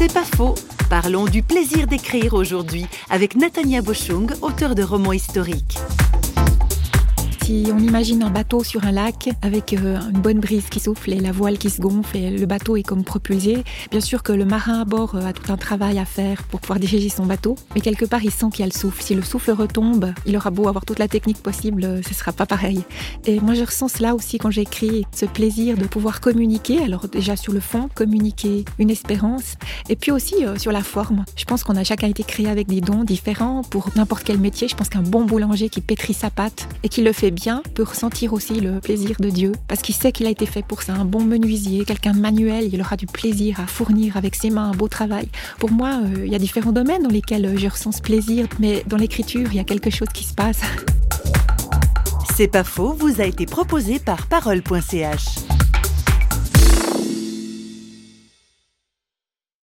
C'est pas faux. Parlons du plaisir d'écrire aujourd'hui avec Natania Bochung, auteur de romans historiques si on imagine un bateau sur un lac avec euh, une bonne brise qui souffle et la voile qui se gonfle et le bateau est comme propulsé, bien sûr que le marin à bord euh, a tout un travail à faire pour pouvoir diriger son bateau, mais quelque part il sent qu'il y a le souffle. Si le souffle retombe, il aura beau avoir toute la technique possible, euh, ce sera pas pareil. Et moi je ressens cela aussi quand j'écris, ce plaisir de pouvoir communiquer, alors déjà sur le fond, communiquer une espérance, et puis aussi sur la forme. Je pense qu'on a chacun été créé avec des dons différents pour n'importe quel métier. Je pense qu'un bon boulanger qui pétrit sa pâte et qui le fait bien, peut ressentir aussi le plaisir de Dieu, parce qu'il sait qu'il a été fait pour ça. Un bon menuisier, quelqu'un manuel, il aura du plaisir à fournir avec ses mains un beau travail. Pour moi, euh, il y a différents domaines dans lesquels euh, je ressens plaisir, mais dans l'écriture, il y a quelque chose qui se passe. C'est pas faux, vous a été proposé par parole.ch.